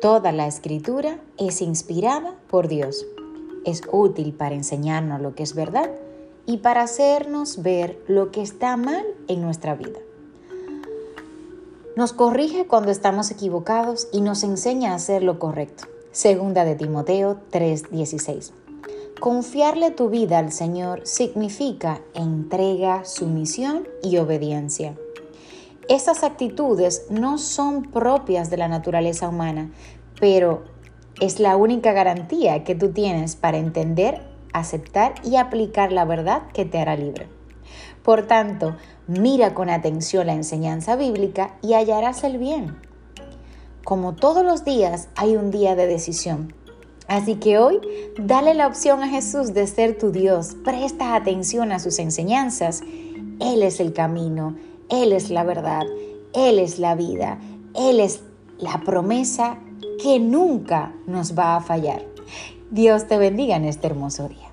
Toda la escritura es inspirada por Dios. Es útil para enseñarnos lo que es verdad y para hacernos ver lo que está mal en nuestra vida. Nos corrige cuando estamos equivocados y nos enseña a hacer lo correcto. Segunda de Timoteo 3:16. Confiarle tu vida al Señor significa entrega, sumisión y obediencia. Estas actitudes no son propias de la naturaleza humana, pero es la única garantía que tú tienes para entender, aceptar y aplicar la verdad que te hará libre. Por tanto, mira con atención la enseñanza bíblica y hallarás el bien. Como todos los días, hay un día de decisión. Así que hoy, dale la opción a Jesús de ser tu Dios. Presta atención a sus enseñanzas. Él es el camino, él es la verdad, Él es la vida, Él es la promesa que nunca nos va a fallar. Dios te bendiga en este hermoso día.